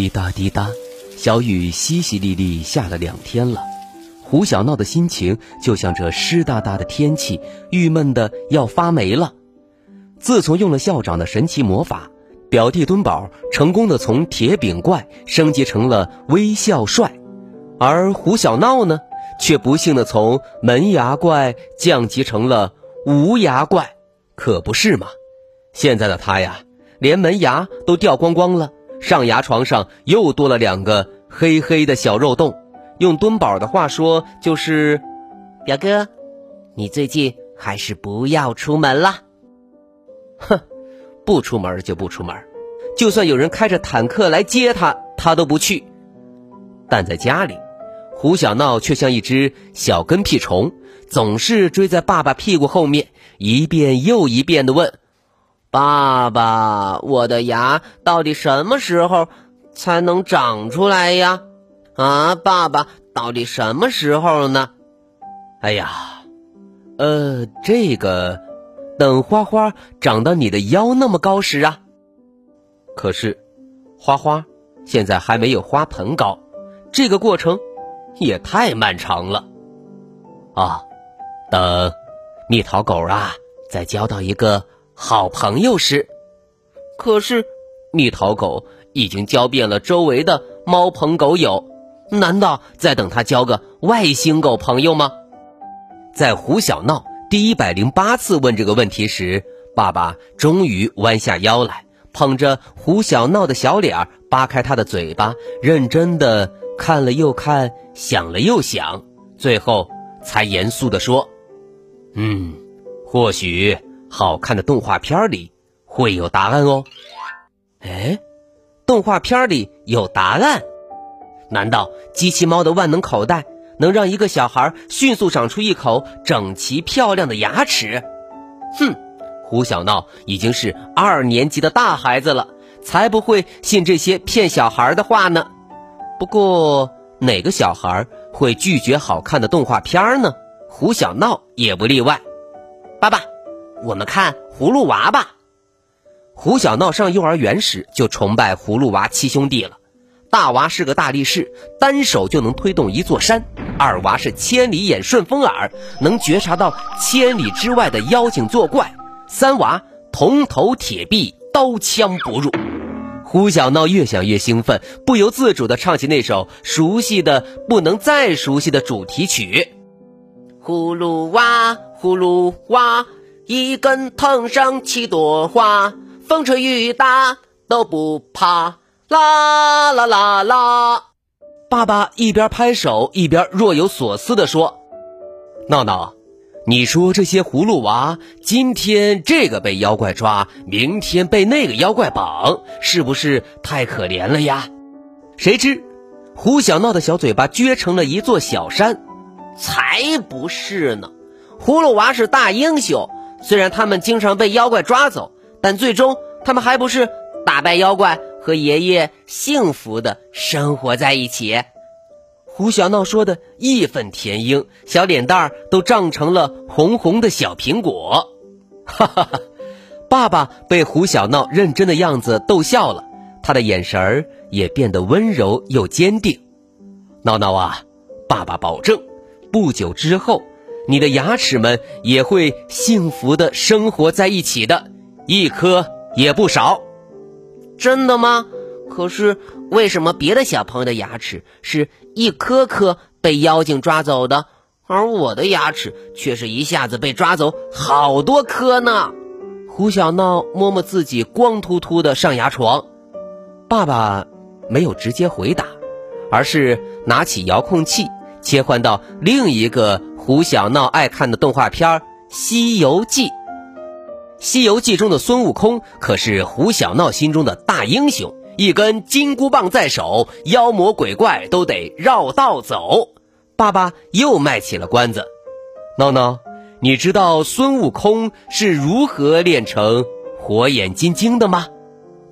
滴答滴答，小雨淅淅沥沥下了两天了。胡小闹的心情就像这湿哒哒的天气，郁闷的要发霉了。自从用了校长的神奇魔法，表弟墩宝成功的从铁饼怪升级成了微笑帅，而胡小闹呢，却不幸的从门牙怪降级成了无牙怪，可不是嘛？现在的他呀，连门牙都掉光光了。上牙床上又多了两个黑黑的小肉洞，用墩宝的话说就是：表哥，你最近还是不要出门了。哼，不出门就不出门，就算有人开着坦克来接他，他都不去。但在家里，胡小闹却像一只小跟屁虫，总是追在爸爸屁股后面，一遍又一遍的问。爸爸，我的牙到底什么时候才能长出来呀？啊，爸爸，到底什么时候呢？哎呀，呃，这个，等花花长到你的腰那么高时啊。可是，花花现在还没有花盆高，这个过程也太漫长了。啊，等蜜桃狗啊再交到一个。好朋友时，可是蜜桃狗已经交遍了周围的猫朋狗友，难道再等它交个外星狗朋友吗？在胡小闹第一百零八次问这个问题时，爸爸终于弯下腰来，捧着胡小闹的小脸，扒开他的嘴巴，认真的看了又看，想了又想，最后才严肃的说：“嗯，或许。”好看的动画片里会有答案哦。哎，动画片里有答案？难道机器猫的万能口袋能让一个小孩迅速长出一口整齐漂亮的牙齿？哼，胡小闹已经是二年级的大孩子了，才不会信这些骗小孩的话呢。不过，哪个小孩会拒绝好看的动画片呢？胡小闹也不例外。爸爸。我们看葫芦娃吧。胡小闹上幼儿园时就崇拜葫芦娃七兄弟了。大娃是个大力士，单手就能推动一座山；二娃是千里眼顺风耳，能觉察到千里之外的妖精作怪；三娃铜头铁臂，刀枪不入。胡小闹越想越兴奋，不由自主地唱起那首熟悉的不能再熟悉的主题曲：葫芦娃，葫芦娃。一根藤上七朵花，风吹雨打都不怕。啦啦啦啦！爸爸一边拍手一边若有所思地说：“闹闹，你说这些葫芦娃今天这个被妖怪抓，明天被那个妖怪绑，是不是太可怜了呀？”谁知胡小闹的小嘴巴撅成了一座小山。才不是呢！葫芦娃是大英雄。虽然他们经常被妖怪抓走，但最终他们还不是打败妖怪，和爷爷幸福的生活在一起。胡小闹说的义愤填膺，小脸蛋儿都涨成了红红的小苹果。哈哈哈！爸爸被胡小闹认真的样子逗笑了，他的眼神儿也变得温柔又坚定。闹闹啊，爸爸保证，不久之后。你的牙齿们也会幸福的生活在一起的，一颗也不少。真的吗？可是为什么别的小朋友的牙齿是一颗颗被妖精抓走的，而我的牙齿却是一下子被抓走好多颗呢？胡小闹摸摸自己光秃秃的上牙床，爸爸没有直接回答，而是拿起遥控器切换到另一个。胡小闹爱看的动画片《西游记》，《西游记》中的孙悟空可是胡小闹心中的大英雄，一根金箍棒在手，妖魔鬼怪都得绕道走。爸爸又卖起了关子，闹闹，你知道孙悟空是如何练成火眼金睛的吗？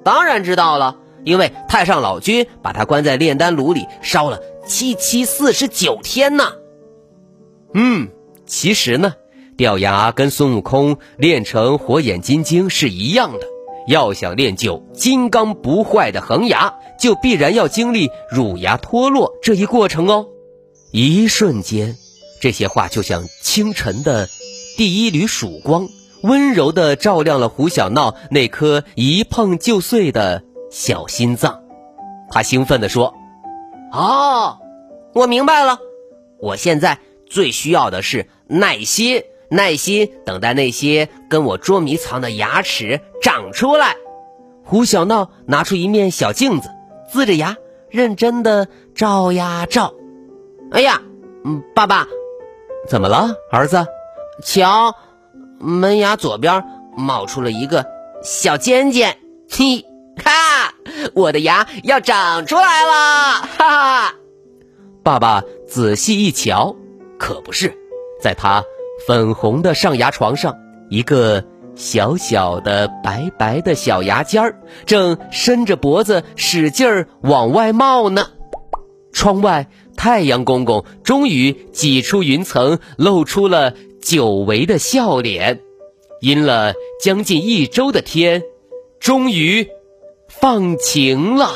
当然知道了，因为太上老君把他关在炼丹炉里烧了七七四十九天呢。嗯，其实呢。掉牙跟孙悟空练成火眼金睛是一样的，要想练就金刚不坏的恒牙，就必然要经历乳牙脱落这一过程哦。一瞬间，这些话就像清晨的第一缕曙光，温柔地照亮了胡小闹那颗一碰就碎的小心脏。他兴奋地说：“哦，我明白了，我现在最需要的是耐心。”耐心等待那些跟我捉迷藏的牙齿长出来。胡小闹拿出一面小镜子，呲着牙，认真的照呀照。哎呀，嗯，爸爸，怎么了，儿子？瞧，门牙左边冒出了一个小尖尖。嘿，哈，我的牙要长出来了！哈哈。爸爸仔细一瞧，可不是，在他。粉红的上牙床上，一个小小的白白的小牙尖儿正伸着脖子使劲儿往外冒呢。窗外，太阳公公终于挤出云层，露出了久违的笑脸。阴了将近一周的天，终于放晴了。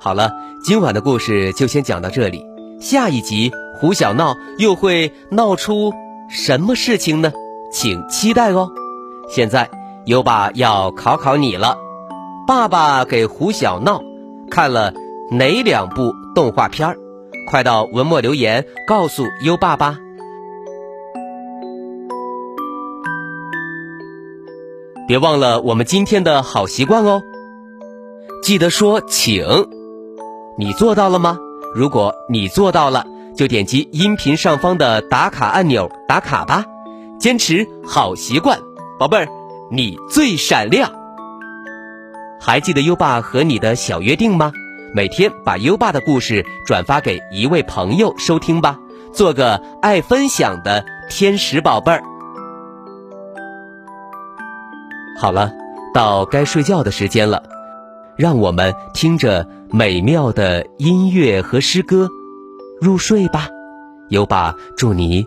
好了，今晚的故事就先讲到这里。下一集胡小闹又会闹出什么事情呢？请期待哦。现在优爸要考考你了，爸爸给胡小闹看了哪两部动画片儿？快到文末留言告诉优爸吧。别忘了我们今天的好习惯哦，记得说请。你做到了吗？如果你做到了，就点击音频上方的打卡按钮打卡吧。坚持好习惯，宝贝儿，你最闪亮。还记得优爸和你的小约定吗？每天把优爸的故事转发给一位朋友收听吧，做个爱分享的天使宝贝儿。好了，到该睡觉的时间了，让我们听着。美妙的音乐和诗歌，入睡吧，优爸祝你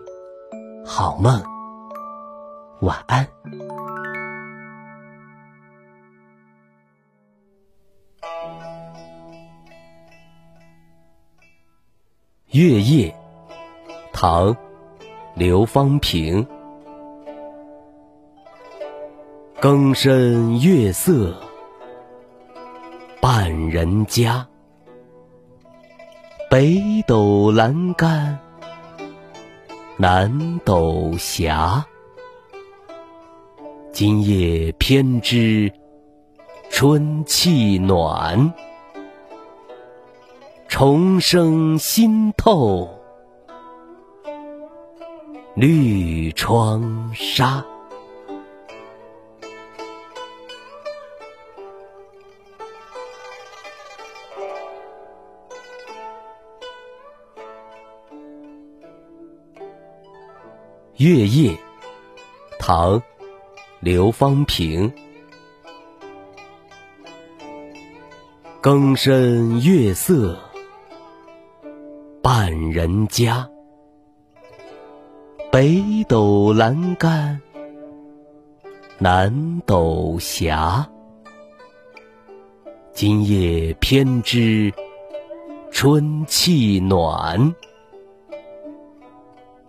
好梦，晚安。月夜，唐，刘方平。更深月色。半人家，北斗阑干，南斗斜。今夜偏知春气暖，虫声新透绿窗纱。月夜，唐，刘方平。更深月色，半人家。北斗阑干，南斗斜。今夜偏知春气暖。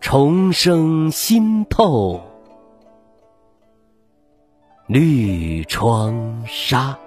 重生，心透绿窗纱。